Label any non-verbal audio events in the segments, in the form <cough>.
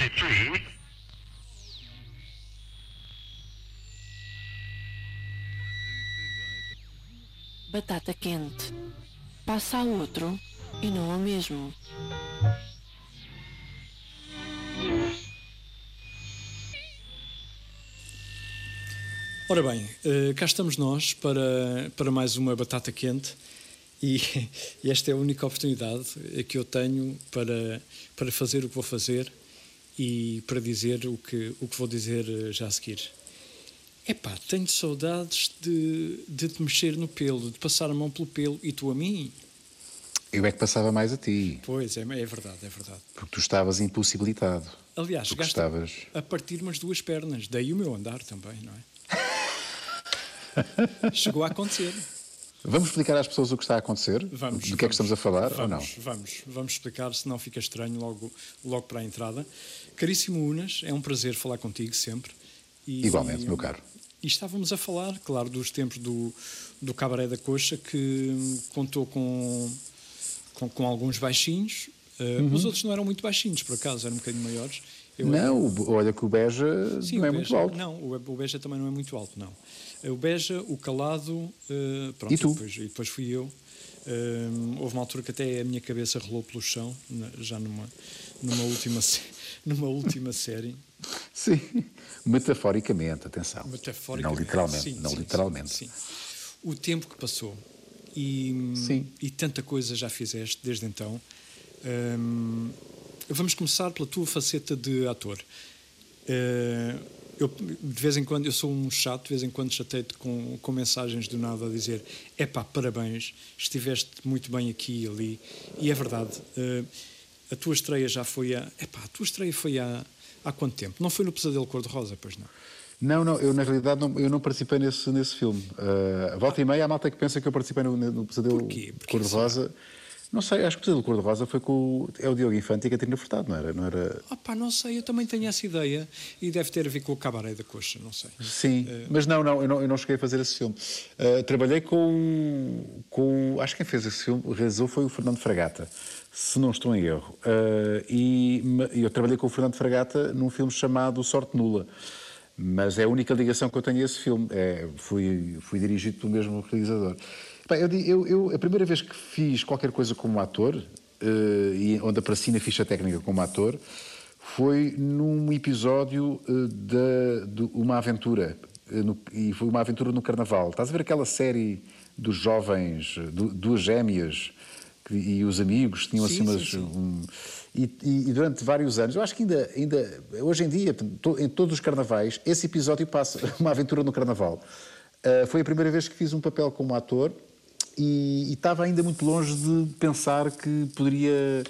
33. Batata quente. Passa a outro e não ao mesmo. Ora bem, eh, cá estamos nós para, para mais uma batata quente e, <laughs> e esta é a única oportunidade que eu tenho para, para fazer o que vou fazer e para dizer o que, o que vou dizer eh, já a seguir. Epá, tenho saudades de, de te mexer no pelo, de passar a mão pelo pelo e tu a mim. Eu é que passava mais a ti, Pois, é, é verdade, é verdade. porque tu estavas impossibilitado. Aliás, chegaste gostavas. a partir umas duas pernas, daí o meu andar também, não é? <laughs> Chegou a acontecer. Vamos explicar às pessoas o que está a acontecer? Vamos. Do que é que estamos a falar vamos, ou não? Vamos, vamos explicar, senão fica estranho logo, logo para a entrada. Caríssimo Unas, é um prazer falar contigo sempre. E- Igualmente, meu caro. E estávamos a falar, claro, dos tempos do, do Cabaré da Coxa, que contou com, com, com alguns baixinhos. Uh, Uhum. Os outros não eram muito baixinhos, por acaso, eram um bocadinho maiores. Eu- Não, o- olha que o Beja Sim, não o é Beja- muito alto. Não, o Beja também não é muito alto, não. O Beja, o Calado, eh, pronto, E tu? depois, e depois fui eu. Eh, houve uma altura que até a minha cabeça rolou pelo chão, já numa, numa, última, <laughs> numa última série. Sim, metaforicamente, atenção. Metaforicamente. Não literalmente, Sim, não sim, literalmente. Sim. O tempo que passou e, e tanta coisa já fizeste desde então. Hum, vamos começar pela tua faceta de ator. Eh, eu, de vez em quando, eu sou um chato, de vez em quando chatei-te com, com mensagens do nada a dizer: epá, parabéns, estiveste muito bem aqui e ali. E é verdade, eh, a tua estreia já foi há. Epá, a tua estreia foi há, há quanto tempo? Não foi no Pesadelo Cor-de-Rosa, pois não? Não, não, eu na realidade não, eu não participei nesse, nesse filme. Uh, a volta e meia há malta que pensa que eu participei no, no Pesadelo Cor-de-Rosa. Não sei, acho que o Pesadelo Cor-de-Rosa foi com o, é o Diogo Infante e a Catarina Furtado, não era? Não era... Pá, não sei, eu também tenho essa ideia e deve ter a ver com o cabaré da coxa, não sei. Sim, Eh, mas não, não eu, não, eu não cheguei a fazer esse filme. Uh, trabalhei com, com. Acho que quem fez esse filme, realizou foi o Fernando Fragata, se não estou em erro. Uh, e eu trabalhei com o Fernando Fragata num filme chamado Sorte Nula. Mas é a única ligação que eu tenho a esse filme. É, fui, fui dirigido pelo mesmo realizador. Pá, eu, eu- eu- a primeira vez que fiz qualquer coisa como ator, uh, e onde apareci na ficha técnica como ator, foi num episódio uh, da- de uma aventura. uh, no- e foi uma aventura no Carnaval. Estás a ver aquela série dos jovens, du- duas gêmeas que- e os amigos tinham Sim, assim umas. um- e, e- e durante vários anos, eu acho que ainda, ainda hoje em dia, to- em todos os carnavais, esse episódio passa, <laughs> uma aventura no carnaval. Uh, foi a primeira vez que fiz um papel como ator e, estava ainda muito longe de pensar que poderia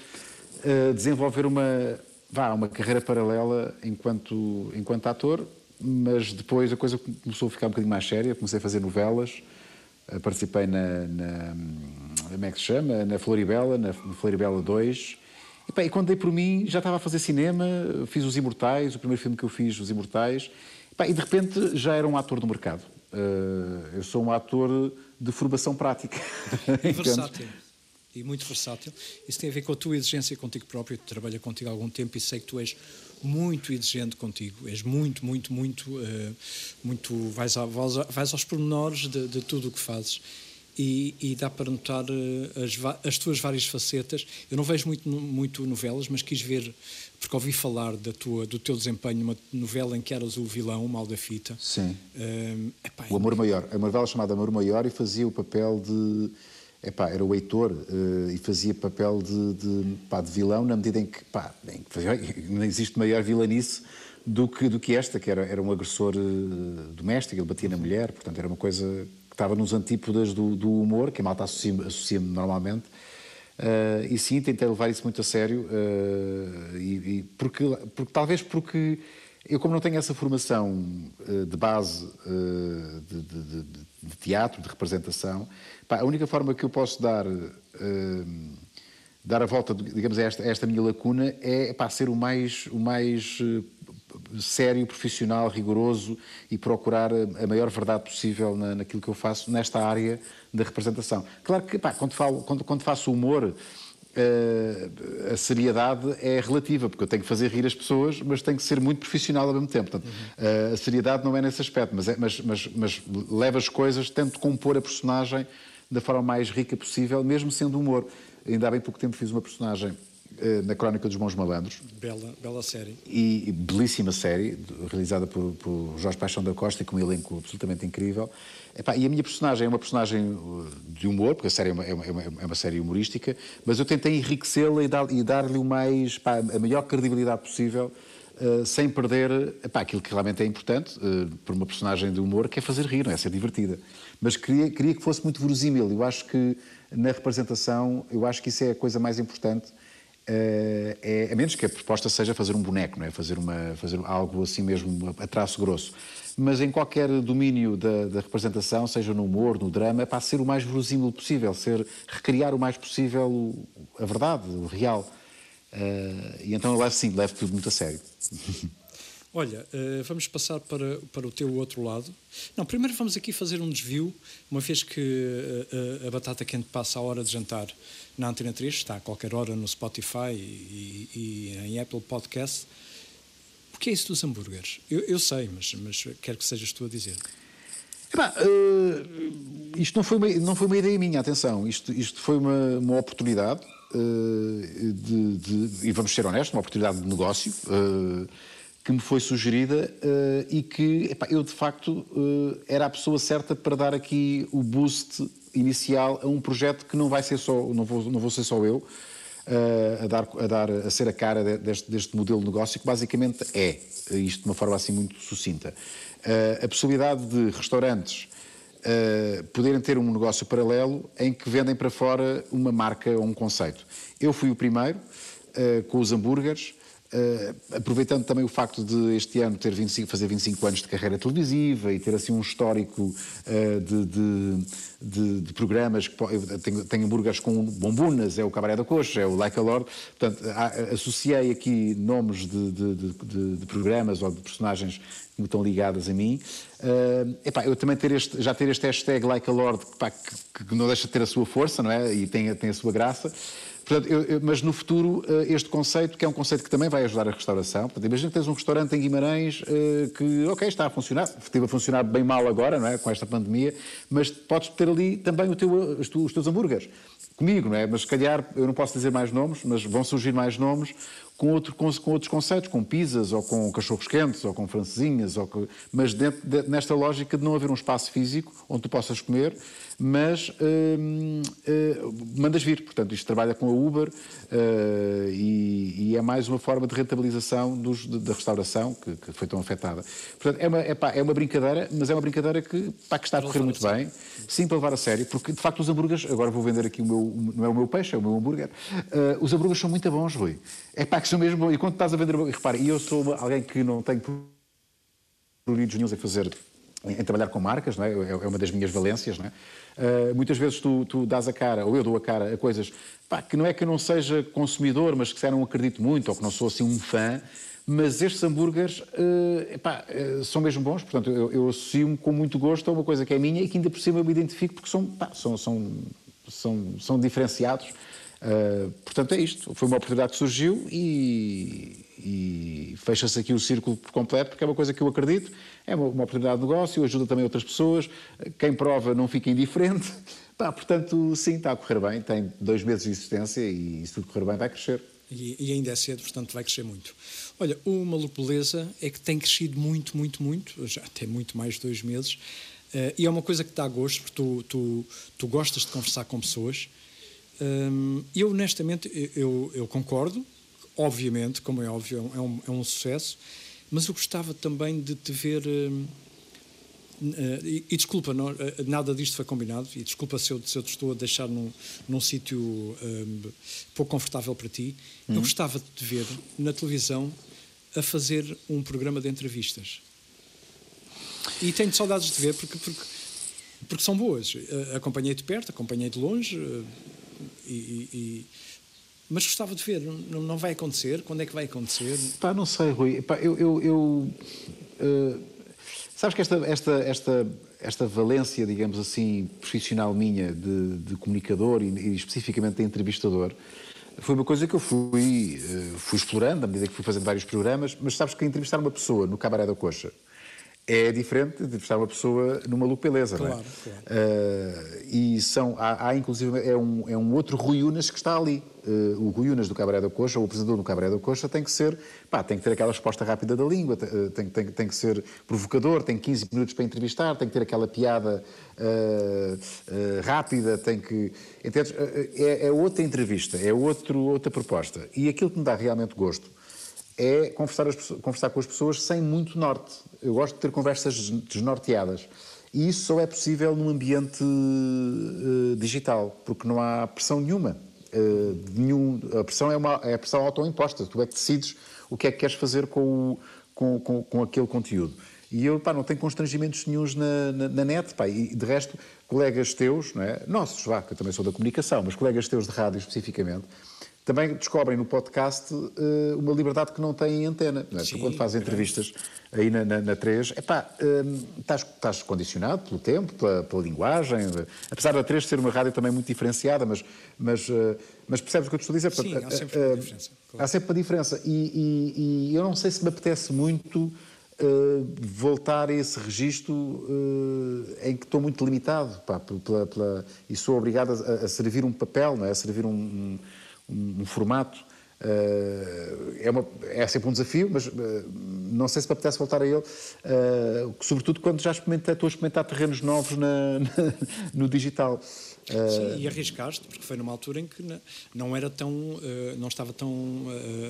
uh, desenvolver uma, vá, uma carreira paralela enquanto, enquanto ator, mas depois a coisa começou a ficar um bocadinho mais séria, comecei a fazer novelas, uh, participei na, na, como é que se chama? Na Floribela, na Floribela 2. E, pá, e quando dei por mim, já estava a fazer cinema, fiz Os Imortais, o primeiro filme que eu fiz, Os Imortais, e de repente já era um ator do mercado. Uh, eu sou um ator de formação prática. <laughs> E versátil. E muito versátil. Isso tem a ver com a tua exigência contigo próprio. Tu trabalha contigo há algum tempo e sei que tu és muito exigente contigo. És muito, muito, muito. eh, muito vais a- vais aos pormenores de, de tudo o que fazes. E, e dá para notar eh, as, as tuas várias facetas. Eu não vejo muito, muito novelas, mas quis ver, porque ouvi falar da tua, do teu desempenho numa novela em que eras o vilão, o mal da fita. Sim. Eh, epá, O Amor Maior. É uma novela chamada Amor Maior e fazia o papel de. Epá, era o Heitor eh, e fazia papel de, de, pá, de vilão na medida em que, pá, em que <laughs> não existe maior vilanice do que, do que esta, que era, era um agressor doméstico, ele batia na mulher, portanto era uma coisa estava nos antípodas do, do humor, que a malta associa- associa-me normalmente. Eh, e sim, tentei levar isso muito a sério, eh, e, e porque, porque talvez porque eu, como não tenho essa formação eh, de base de, de- de- de teatro, de representação, pá, a única forma que eu posso dar, dar a volta, digamos, a esta, a esta minha lacuna é pá, ser o mais, o mais sério, profissional, rigoroso e procurar a, maior verdade possível na, naquilo que eu faço nesta área da representação. Claro que, pá, quando, falo, quando, quando faço humor, Uh, a seriedade é relativa, porque eu tenho que fazer rir as pessoas, mas tenho que ser muito profissional ao mesmo tempo. Portanto, uh, a seriedade não é nesse aspecto, mas, é, mas, mas, mas leva as coisas, tento compor a personagem da forma mais rica possível, mesmo sendo humor. Ainda há bem pouco tempo fiz uma personagem na Crónica dos Bons Malandros. Bela, bela série. E, e belíssima série, realizada por, por Jorge Paixão da Costa, com um elenco absolutamente incrível. Epá, e a minha personagem é uma personagem uh, de humor, porque a série é uma, é uma, é uma série humorística, mas eu tentei enriquecê-la e dar-lhe o mais, pá, a maior credibilidade possível, uh, sem perder epá, aquilo que realmente é importante uh, por uma personagem de humor, que é fazer rir, não é ser divertida. Mas queria, queria que fosse muito verosímil. Eu acho que na representação, eu acho que isso é a coisa mais importante. É, a menos que a proposta seja fazer um boneco, não é? fazer, uma, fazer algo assim mesmo a traço grosso mas em qualquer domínio da, da, representação, seja no humor, no drama, é para ser o mais verosímil possível, ser recriar o mais possível a verdade, o real. Uh, e então eu levo, sim, levo tudo muito a sério. <laughs> Olha, uh, vamos passar para, para o teu outro lado. Não, primeiro vamos aqui fazer um desvio, uma vez que uh, a batata quente passa a hora de jantar na Antena 3, está a qualquer hora no Spotify e, e em Apple Podcast que é isso dos hambúrgueres? Eu, eu sei, mas, mas quero que sejas tu a dizer. Epá, uh, isto não foi, uma, não foi uma ideia minha, atenção. Isto, isto foi uma, uma oportunidade, uh, de, de, e vamos ser honestos, uma oportunidade de negócio uh, que me foi sugerida e que epá, eu, de facto, era a pessoa certa para dar aqui o boost inicial a um projeto que não vai ser só, não vou, não vou ser só eu, a, dar, a, dar, a ser a cara deste, deste modelo de negócio, que basicamente é, isto de uma forma assim muito sucinta, a possibilidade de restaurantes poderem ter um negócio paralelo em que vendem para fora uma marca ou um conceito. Eu fui o primeiro, com os hambúrgueres, Uh, aproveitando também o facto de este ano ter 25, fazer 25 anos de carreira televisiva e ter assim um histórico uh, de, de, de, de, programas, que, tenho, tenho hambúrgueres com bombunas, é o Cabaré da Coxa, é o Like a Lord, portanto associei aqui nomes de, programas ou de personagens que estão ligadas a mim. Uh, epá, eu também ter este, já ter este hashtag Like a Lord, que, que, não deixa de ter a sua força, não é? E tem, tem a sua graça. Portanto, eu, eu, mas no futuro, eh, este conceito, que é um conceito que também vai ajudar a restauração, portanto, imagina que tens um restaurante em Guimarães eh, que, ok, está a funcionar, esteve a funcionar bem mal agora, não é? com esta pandemia, mas podes ter ali também teu, os teus hambúrgueres. Comigo, não é? Mas se calhar, eu não posso dizer mais nomes, mas vão surgir mais nomes com, outro, com, com, outros conceitos, com pizzas, ou com cachorros quentes, ou com francesinhas, ou com, mas dentro, de, nesta lógica de não haver um espaço físico onde tu possas comer, mas uh, uh, mandas vir. Portanto, isto trabalha com a Uber uh, e, e, é mais uma forma de rentabilização dos, de, da restauração que, que, foi tão afetada. Portanto, é uma, é, pá, é uma brincadeira, mas é uma brincadeira que, pá, que está a correr muito bem. Sim, para levar a sério, porque de facto os hambúrgueres, agora vou vender aqui o meu, não é o meu peixe, é o meu hambúrguer, os hambúrgueres são muito bons, Rui. É pá, que são mesmo bons. E quando estás a vender, repare, eu sou alguém que não tenho pruridos nenhum em fazer em, trabalhar com marcas, não é? é? é uma das minhas valências. Não é? Uh, muitas vezes tu, tu dás a cara, ou eu dou a cara, a coisas pá, que não é que eu não seja consumidor, mas que se não acredito muito, ou que não sou assim um fã, mas estes hambúrgueres uh, epá, uh, são mesmo bons, portanto eu, eu associo-me com muito gosto a uma coisa que é minha e que ainda por cima eu me identifico porque são, pá, são, são, são, são diferenciados. Uh, portanto, é isto. Foi uma oportunidade que surgiu e, e fecha-se aqui o círculo por completo, porque é uma coisa que eu acredito, é uma, uma, oportunidade de negócio, ajuda também outras pessoas, quem prova não fica indiferente. <laughs> Pá, portanto, sim, está a correr bem, tem dois meses de existência e se tudo correr bem vai crescer. E, e, ainda é cedo, portanto vai crescer muito. Olha, Maluco Beleza é que tem crescido muito, muito, muito, já tem muito mais de dois meses, uh, e é uma coisa que dá gosto, porque tu, tu, tu gostas de conversar com pessoas. Um, eu, honestamente, eu, eu concordo, obviamente, como é óbvio, é um, é um sucesso, mas eu gostava também de te ver. Uh, uh, e, e, desculpa, não, uh, nada disto foi combinado, e desculpa se eu, se eu te estou a deixar num, num sítio um, pouco confortável para ti. Uhum. Eu gostava de te ver na televisão a fazer um programa de entrevistas. E tenho saudades de ver porque, porque, porque são boas. acompanhei de perto, acompanhei de longe e, e mas gostava de ver, não, não vai acontecer? Quando é que vai acontecer? Pá, não sei, Rui. Pá, eu. eu, eu uh, sabes que esta, esta, esta, esta valência, digamos assim, profissional minha de, de comunicador e, e, especificamente de entrevistador, foi uma coisa que eu fui, eh, fui explorando à medida que fui fazendo vários programas, mas sabes que entrevistar uma pessoa no Cabaré da Coxa é diferente de entrevistar uma pessoa numa Lupe Beleza, claro, não é? Claro. Uh, e são, há, há, inclusive, é um, é um outro Rui Unas que está ali. Uh, o Rui Unas do Cabaré da Coxa, o apresentador do Cabaré da Coxa, tem que ser, pá, tem que ter aquela resposta rápida da língua, tem, tem, tem que ser provocador, tem 15 minutos para entrevistar, tem que ter aquela piada uh, rápida, tem que. É, é outra entrevista, é outro, outra proposta. E aquilo que me dá realmente gosto é conversar, as, conversar com as pessoas sem muito norte. Eu gosto de ter conversas desnorteadas. E isso só é possível num ambiente uh, digital, porque não há pressão nenhuma. Uh, nenhum, a pressão é, uma, é a pressão autoimposta. Tu é que decides o que é que queres fazer com, o, com, com, com aquele conteúdo. E eu pá, não tenho constrangimentos nenhums na, na, na, net. Pá, e de resto, colegas teus, não é? nossos, vá, que eu também sou da comunicação, mas colegas teus de rádio especificamente, também descobrem no podcast uh, uma liberdade que não têm em antena. É? Sim, quando fazes entrevistas aí na, na, na 3, epá, uh, estás, estás condicionado pelo tempo, pela, pela linguagem, apesar da 3 ser uma rádio também muito diferenciada, mas, mas, uh, mas percebes o que eu te estou a dizer? Sim, há sempre uma diferença. Claro. Há sempre uma diferença. E, e, e, eu não sei se me apetece muito voltar a esse registro em que estou muito limitado pá, pela, pela, e sou obrigado a, a, servir um papel, não é? a servir um, um um, um formato. Uh, é, uma, é, sempre um desafio, mas uh, não sei se me apetece voltar a ele, uh, sobretudo quando já experimentei, estou a experimentar terrenos novos na, na, no digital. Sim, e arriscaste, porque foi numa altura em que não era tão, não estava tão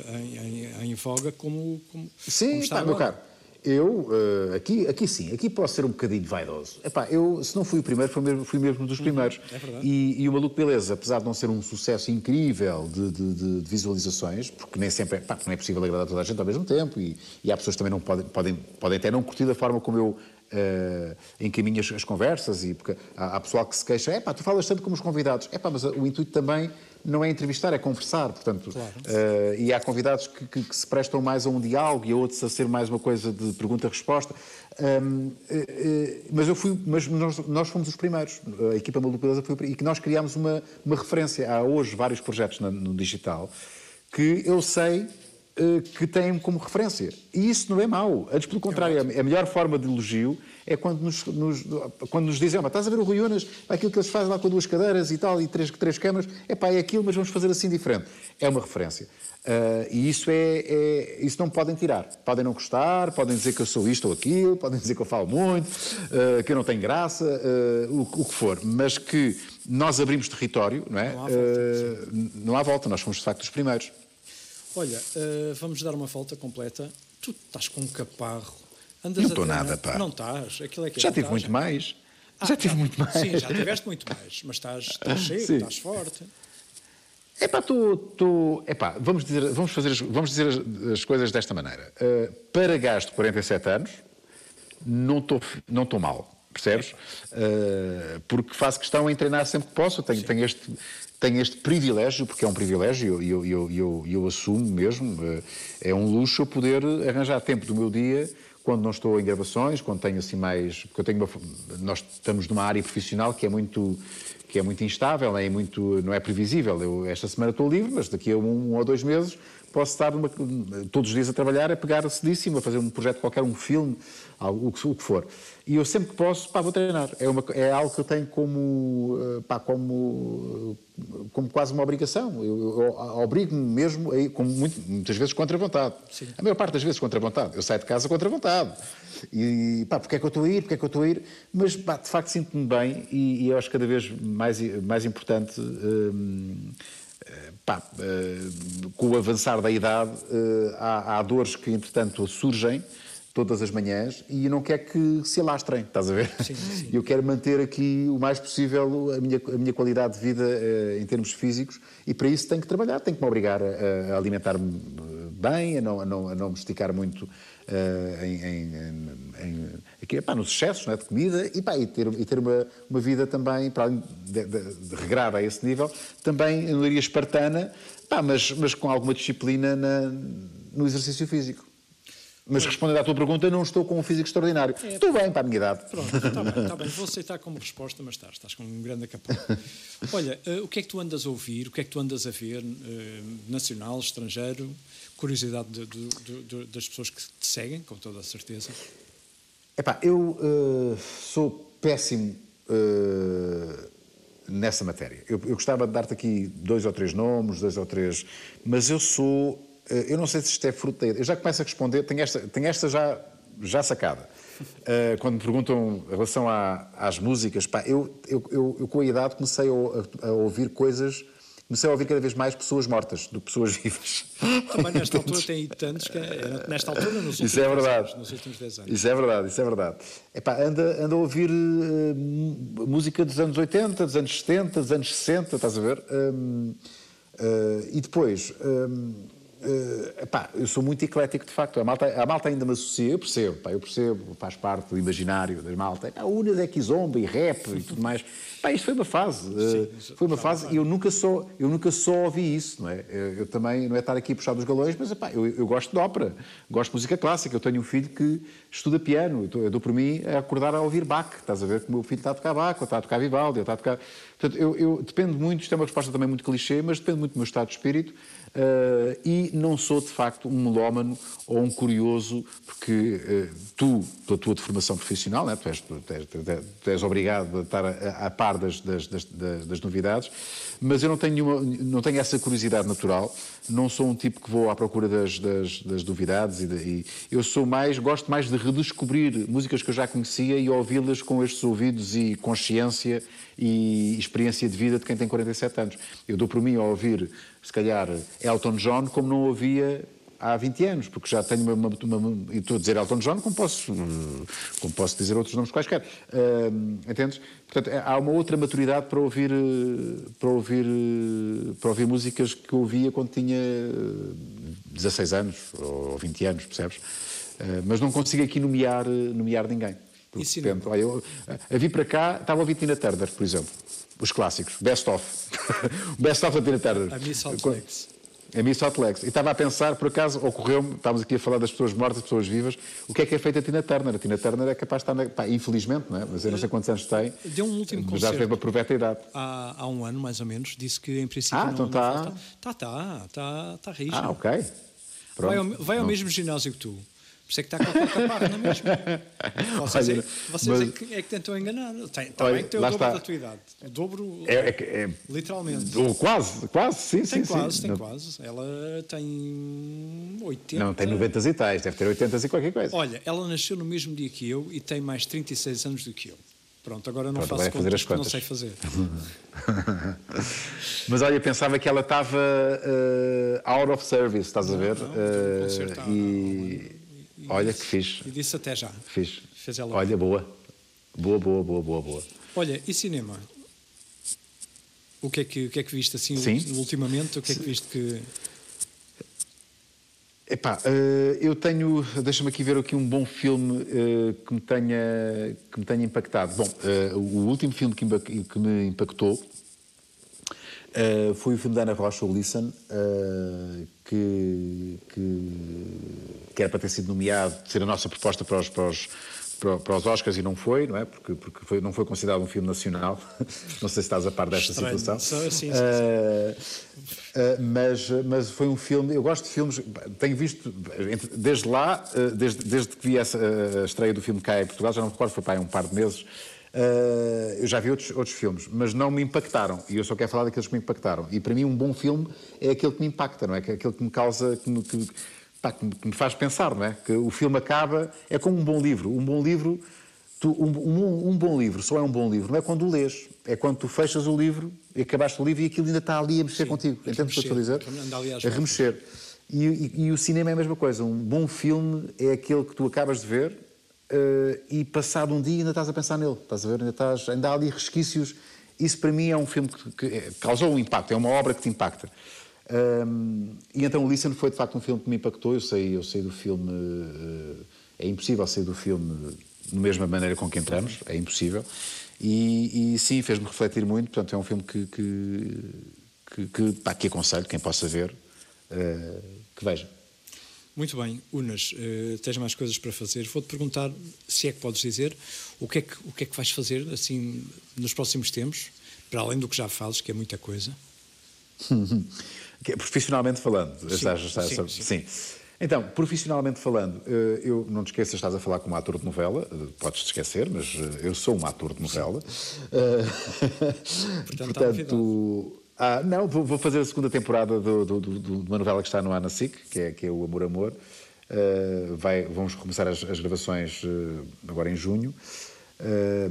em, em, em, voga como, como, Sim, como está tá, agora. meu caro. Eu, uh, aqui, aqui sim, aqui posso ser um bocadinho vaidoso. Epá, eu, se não fui o primeiro, fui mesmo, fui mesmo dos uhum, primeiros. Uhum, é verdade. E, e o Maluco Beleza, apesar de não ser um sucesso incrível de, de, de, de visualizações, porque nem sempre é, pá, não é possível agradar toda a gente ao mesmo tempo, e, e há pessoas que também não podem, podem, podem até não curtir da forma como eu uh, encaminho as, as, conversas, e porque há, há pessoal que se queixa, é pá, tu falas tanto como os convidados. É pá, mas o intuito também não é entrevistar, é conversar. Portanto, claro. uh, e há convidados que, que, que, se prestam mais a um diálogo e a outros a ser mais uma coisa de pergunta-resposta. Um, uh, uh, mas eu fui, mas nós, nós fomos os primeiros. A equipa Malucadeza foi e que nós criámos uma, uma referência. Há hoje vários projetos no, no digital que eu sei que têm como referência. E isso não é mau. Antes, pelo contrário, é a melhor forma de elogio é quando nos, nos, quando nos dizem, oh, estás a ver o Rui Unas, aquilo que eles fazem lá com duas cadeiras e tal, e três, três câmaras, é pá, é aquilo, mas vamos fazer assim diferente. É uma referência. Uh, e isso, é, é, isso não podem tirar. Podem não gostar, podem dizer que eu sou isto ou aquilo, podem dizer que eu falo muito, uh, que eu não tenho graça, uh, o, o, que for. Mas que nós abrimos território, não é? Não há volta, não há volta nós fomos de facto os primeiros. Olha, vamos dar uma volta completa. Tu estás com um caparro Andas não estou nada, pá. Não estás, aquilo é que é Já tive muito mais. Ah, já tive muito mais. Sim, já tiveste muito mais, mas estás, estás cheio, sim. estás forte. É pá, tu, tu, epá, vamos dizer, vamos fazer, vamos dizer as, as coisas desta maneira. Uh, para gasto de 47 anos, não estou não estou mal, percebes? Uh, porque faço questão em treinar sempre que posso. Tenho, tenho este tenho este privilégio, porque é um privilégio, e eu, eu, eu, eu, assumo mesmo, uh, é um luxo eu poder arranjar tempo do meu dia quando não estou em gravações, quando tenho assim mais. Porque eu tenho uma, nós estamos numa área profissional que é muito que é muito instável, é muito, não é previsível. Eu, esta semana estou livre, mas daqui a um, um ou dois meses posso estar numa, todos os dias a trabalhar, a pegar cedíssimo, a fazer um projeto qualquer, um filme, algo, o, que, o que for. E eu sempre que posso, pá, vou treinar. É, uma, é algo que eu tenho como, eh, pá, como, como quase uma obrigação. Eu, eu, obrigo-me mesmo, a, como muito, muitas vezes contra a vontade. Sim. A maior parte das vezes contra a vontade. Eu saio de casa contra a vontade. E, pá, porque é que eu estou a ir, porque é que eu estou a ir? Mas, pá, de facto sinto-me bem e, e eu acho cada vez mais, mais importante... Hum, pá, uh, com o avançar da idade, há, há, dores que, entretanto, surgem todas as manhãs e eu não quero que se alastrem, estás a ver? Sim, sim. Eu quero manter aqui o mais possível a minha, a minha qualidade de vida uh, em termos físicos e para isso tenho que trabalhar, tenho que me obrigar a, a alimentar-me bem, a não, a não, a não me esticar muito uh, em, em, em, aqui, pá, nos excessos é, de comida e, pá, e ter, e ter uma, uma vida também, para além de, de, de regrar a esse nível, também, não diria espartana, pá, mas, mas com alguma disciplina na, no exercício físico. Mas respondendo à tua pergunta, não estou com um físico extraordinário. É, estou bem para a minha idade. Pronto, está bem, está bem. Vou aceitar como resposta, mas estás, estás com um grande capão. <laughs> Olha, uh, o que é que tu andas a ouvir? O que é que tu andas a ver? Uh, nacional, estrangeiro? Curiosidade de, de, de, das pessoas que te seguem, com toda a certeza. Epá, eu uh, sou péssimo nessa matéria. Eu, eu gostava de dar-te aqui dois ou três nomes, dois ou três, mas eu sou eu não sei se isto é fruto da Eu já começo a responder, tenho esta, tenho esta já, já sacada. Uh, quando me perguntam em relação à, às músicas, pá, eu, eu, eu, eu, com a idade comecei a, a, ouvir coisas, comecei a ouvir cada vez mais pessoas mortas do que pessoas vivas. Também nesta altura tem tantos que é, nesta altura nos últimos, isso é verdade. Anos, nos últimos 10 anos. Isso é verdade, isso é verdade. Epá, anda, anda a ouvir uh, música dos anos 80, dos anos 70, dos anos 60, estás a ver? Um, uh, e depois. Um, Uh, epá, eu sou muito eclético de facto. A malta, a malta ainda me associa, eu percebo, pá, eu percebo, faz parte do imaginário da malta. A Unas é kizomba e rap e tudo mais. Pá, isto foi uma fase. Uh, foi uma fase e eu nunca só, eu nunca só ouvi isso, não é? Eu, eu também, não é estar aqui a puxar dos galões, mas epá, eu, eu, gosto de ópera, gosto de música clássica. Eu tenho um filho que estuda piano, eu, eu dou por mim a acordar a ouvir Bach. Estás a ver que o meu filho está a tocar Bach, ou está a tocar Vivaldi, ou está a tocar. Portanto, eu, eu depende muito, isto é uma resposta também muito clichê, mas depende muito do meu estado de espírito. Uh, e não sou de facto um melómano ou um curioso, porque uh, tu, pela tua formação profissional, né, tu, és, tu, és, tu, és, obrigado a estar a, a par das, das, das, das, novidades, mas eu não tenho, nenhuma, não tenho essa curiosidade natural, não sou um tipo que vou à procura das, das novidades, e, de, e, eu sou mais, gosto mais de redescobrir músicas que eu já conhecia e ouvi-las com estes ouvidos e consciência e experiência de vida de quem tem 47 anos. Eu dou por mim a ouvir, se calhar, Elton John como não ouvia há 20 anos, porque já tenho uma, uma, uma, estou a dizer Elton John como posso, como posso dizer outros nomes quaisquer. Uh, entendes? Portanto, há uma outra maturidade para ouvir, para ouvir, para ouvir músicas que eu ouvia quando tinha 16 anos ou 20 anos, percebes? Uh, mas não consigo aqui nomear, nomear ninguém. Porque, depende. Olha, eu, a vir para cá, estava a ouvir Tina Turner, por exemplo. Os clássicos. Best of. <laughs> <laughs> Best of da Tina Turner. A Miss Hot Legs. A Miss Hot Legs. E estava a pensar, por acaso, ocorreu-me, estávamos aqui a falar das pessoas mortas, das pessoas vivas, o que é que é feito a Tina Turner? A Tina Turner é capaz de estar, na, pá, infelizmente, não é? mas eu não sei quantos anos tem. Deu um último mas já teve a idade. Há, há um ano, mais ou menos, disse que em princípio ah, não, então está... Está, está, está, está rígido. Ah, ok. Pronto. Vai ao, vai ao mesmo ginásio que tu. Por isso é que está com a caparra na mesma. Vocês, olha, é, vocês mas, é, que, é, que, tentam enganar. Tem, que tem o dobro está. da tua idade. O dobro, é, é, é literalmente. Ou quase, quase, sim, tem sim. Quase, sim. tem não. quase. Ela tem 80. Não, tem 90 e tais, deve ter 80 e qualquer coisa. Olha, ela nasceu no mesmo dia que eu e tem mais 36 anos do que eu. Pronto, agora não Pronto, faço contas, as contas, não sei fazer. <laughs> Mas olha, pensava que ela estava uh, out of service, estás a ver? Não, uh, e, e, olha que fiz. E disse até já. Fiz. Fez ela olha, boa. Boa, boa, boa, boa, boa. Olha, e cinema? O que é que, o que, é que viste assim Sim. ultimamente? O que é que viste que Epá, uh, eu tenho, deixa-me aqui ver aqui um bom filme uh, que, me tenha, que me tenha impactado. Bom, uh, o último filme que me, que me impactou foi o filme da Ana Rocha, o Listen, que, que, que, era para ter sido nomeado, ser a nossa proposta para os, para os para, os Oscars e não foi, não é? Porque, porque foi, não foi considerado um filme nacional. <laughs> não sei se estás a par desta Estranho. situação. Sim, sim, sim. Uh, uh, mas, mas foi um filme. Eu gosto de filmes. Tenho visto desde lá, uh, desde, desde que vi essa, a estreia do filme cá em Portugal, já não me recordo, foi para aí um par de meses. Eu já vi outros, outros filmes, mas não me impactaram. E eu só quero falar daqueles que me impactaram. E para mim, um bom filme é aquele que me impacta, não é? Que é aquele que me causa. Que me, que, pá, que, me, faz pensar, não é? Que o filme acaba, é como um bom livro. Um bom livro, tu, um, um, um, bom livro só é um bom livro, não é quando o lês, é quando tu fechas o livro e acabaste o livro e aquilo ainda está ali a mexer Sim, contigo. Entendes o que eu estou a dizer? A remexer. E, e, e, o cinema é a mesma coisa. Um bom filme é aquele que tu acabas de ver uh, e passado um dia ainda estás a pensar nele. Estás a ver? Ainda, estás, ainda há ali resquícios. Isso para mim é um filme que, que causou um impacto, é uma obra que te impacta. Um, e então Listen foi de facto um filme que me impactou. Eu sei, eu sei do filme. Uh, é impossível sair do filme da mesma maneira com que entramos, é impossível. E, e sim, fez-me refletir muito. Portanto, é um filme que, que, que, que, pá, que aconselho quem possa ver uh, que veja. Muito bem, Unas, uh, tens mais coisas para fazer. Vou-te perguntar, se é que podes dizer, o que é que, o que é que vais fazer assim nos próximos tempos, para além do que já fazes, que é muita coisa. <laughs> Profissionalmente falando, sim, estás, estás, sim, sim. sim. Então, profissionalmente falando, eh, eu não te esqueças, estás a falar como ator de novela, eh, podes te esquecer, mas eu sou um ator de novela. <laughs> Portanto, Portanto ah, não, vou, fazer a segunda temporada do, do, do, de uma novela que está no ANASIC, que é, que é o Amor Amor. Uh, vai, vamos começar as, as gravações uh, agora em junho. Uh,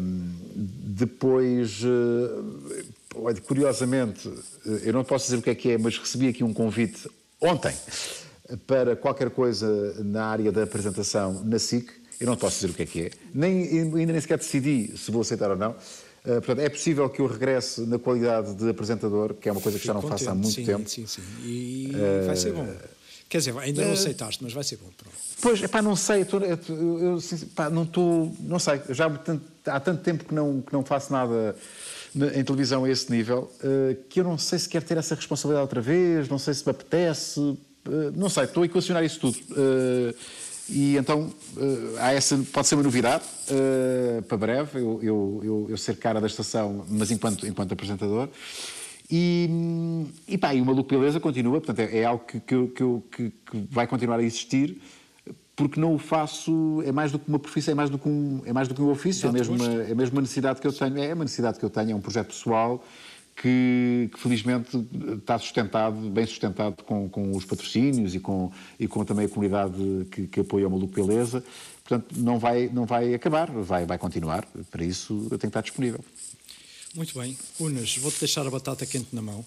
depois, curiosamente, eu não posso dizer o que é que é, mas recebi aqui um convite ontem para qualquer coisa na área da apresentação na SIC. Eu não posso dizer o que é que é, nem, ainda nem sequer decidi se vou aceitar ou não. Uh, portanto, é possível que eu regresse na qualidade de apresentador, que é uma coisa que já não faço há muito sim, tempo. Sim, sim. E uh, vai ser bom. Quer dizer, ainda não uh, aceitaste, mas vai ser bom. Pronto. Pois, pá, não sei, eu, eu, eu pá, não estou, não sei, já há tanto tempo que não, que não faço nada em televisão a esse nível, que eu não sei se quero ter essa responsabilidade outra vez, não sei se me apetece, não sei, estou a equacionar isso tudo. E então uh, há essa, pode ser uma novidade uh, para breve, eu, eu, eu, eu, ser cara da estação, mas enquanto, enquanto apresentador. E, e pá, e o Maluco Beleza continua, portanto é, é algo que, que, que, que, vai continuar a existir, porque não o faço, é mais do que uma profissão, é mais do que um, é mais do que um ofício, é mesmo, uma, é mesmo uma necessidade que eu tenho, é uma necessidade que eu tenho, é um projeto pessoal que, que, felizmente está sustentado, bem sustentado com, com os patrocínios e com, e com também a comunidade que, que apoia o Maluco Beleza. Portanto, não vai, não vai acabar, vai, vai continuar. Para isso, eu tenho que estar disponível. Muito bem. Unas, vou-te deixar a batata quente na mão.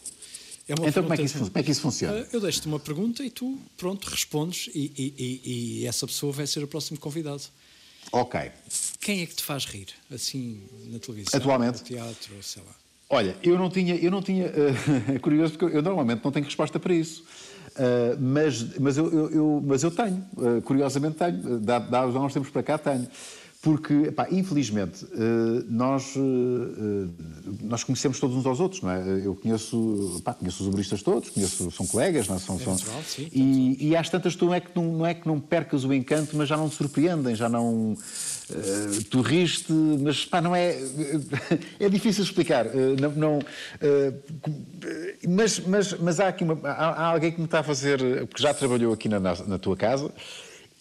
É então, como é, que isso, como é que isso funciona? Eu deixo-te uma pergunta e tu, pronto, respondes e, e, e, e essa pessoa vai ser o próximo convidado. Ok. Quem é que te faz rir, assim, na televisão? Atualmente? No teatro, sei lá. Olha, eu não tinha, eu não tinha, uh, <laughs> é curioso porque eu normalmente não tenho resposta para isso. Uh, mas, mas, eu, eu, eu, mas eu tenho, uh, curiosamente tenho, dá, há uns tempos para cá tenho. Porque, pá, infelizmente, nós, nós conhecemos todos uns aos outros, não é? Eu conheço, pá, conheço os humoristas todos, conheço, são colegas, não é? São, são, é sim, e, e às tantas tu não é, que não, não é que não percas o encanto, mas já não te surpreendem, já não Uh, tu riste, mas pá, não é. <laughs> É difícil explicar. Uh, não, não uh, mas, mas, mas há aqui uma, há, há, alguém que me está a fazer. que já trabalhou aqui na, na tua casa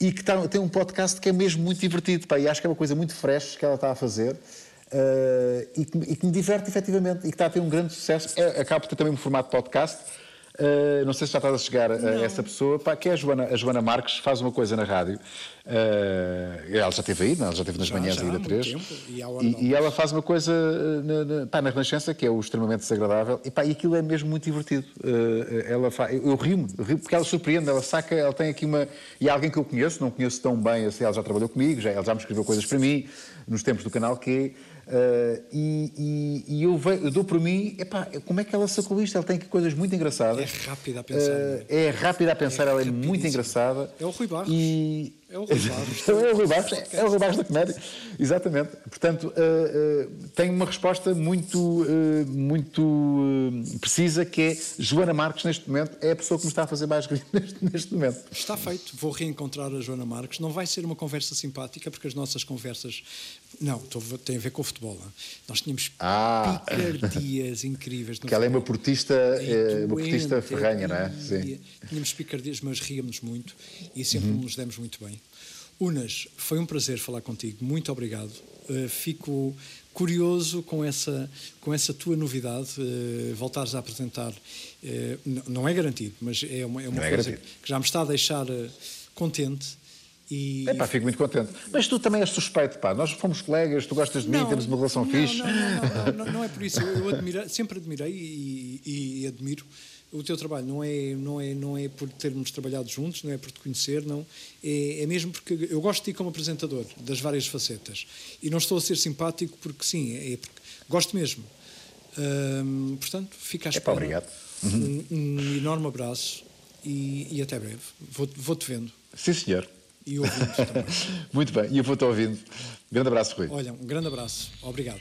e que está, tem um podcast que é mesmo muito divertido. Pá, e acho que é uma coisa muito fresh que ela está a fazer. e, que, e, que, me diverte efetivamente e que está a ter um grande sucesso. É, acaba por ter também um formato podcast Uh, não sei se já estás a chegar a, a essa pessoa, pá, que é a Joana, a Joana Marques, faz uma coisa na rádio. Uh, ela já esteve aí, não? ela já esteve nas já, manhãs já, aí da 3. Tempo, e, e, e, ela faz uma coisa eh, na, na, pá, na Renascença que é o extremamente desagradável, e, pá, e aquilo é mesmo muito divertido. Uh, ela faz, eu, eu rio-me, rio porque ela surpreende, ela saca, ela tem aqui uma. E é alguém que eu conheço, não conheço tão bem, assim, ela já trabalhou comigo, já, ela já me escreveu coisas para mim, nos tempos do canal Q. Uh, e, e, e eu, vejo, eu, dou por mim, epá, como é que ela sacou isto? Ela tem coisas muito engraçadas. É rápida a pensar. Uh, é rápida a pensar, é ela é muito engraçada. É o Rui Barros. E... É o Rui <laughs> Barros. é o Rui Barros, é o Rui Barros da comédia. Exatamente. Portanto, uh, tem uma resposta muito, muito precisa que é Joana Marques, neste momento, é a pessoa que me está a fazer mais rir <laughs> neste, neste momento. Está feito. Vou reencontrar a Joana Marques. Não vai ser uma conversa simpática, porque as nossas conversas. Não, tem a ver com o futebol. Não? Nós tínhamos ah. picardias <laughs> incríveis. que ela é uma portista, é, uma portista ferranha, não é? Sim. Tínhamos picardias, mas ríamos muito e sempre uhum. nos demos muito bem. Unas, foi um prazer falar contigo. Muito obrigado. Uh, fico curioso com essa, com essa tua novidade, uh, voltares a apresentar. Uh, não é garantido, mas é uma, é uma é coisa é que já me está a deixar contente. E, Epá, fico muito contente. Mas tu também és suspeito, pá. Nós fomos colegas, tu gostas de não, mim, temos uma relação não, fixe. Não, não, não, é por isso. Eu, eu sempre admirei e, e, admiro o teu trabalho não é não é não é por termos trabalhado juntos não é por te conhecer não é, é mesmo porque eu gosto de ti como apresentador das várias facetas e não estou a ser simpático porque sim é, é porque gosto mesmo hum, portanto fica à espera obrigado uhum. um, um, enorme abraço e, e até breve vou, vou te vendo sim senhor e também. <laughs> Muito bem e eu vou te ouvindo. Grande abraço Rui. Olha um grande abraço. Obrigado.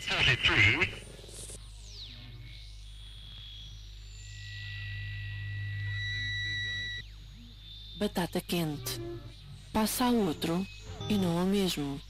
Batata quente. Passa a outro e não ao mesmo.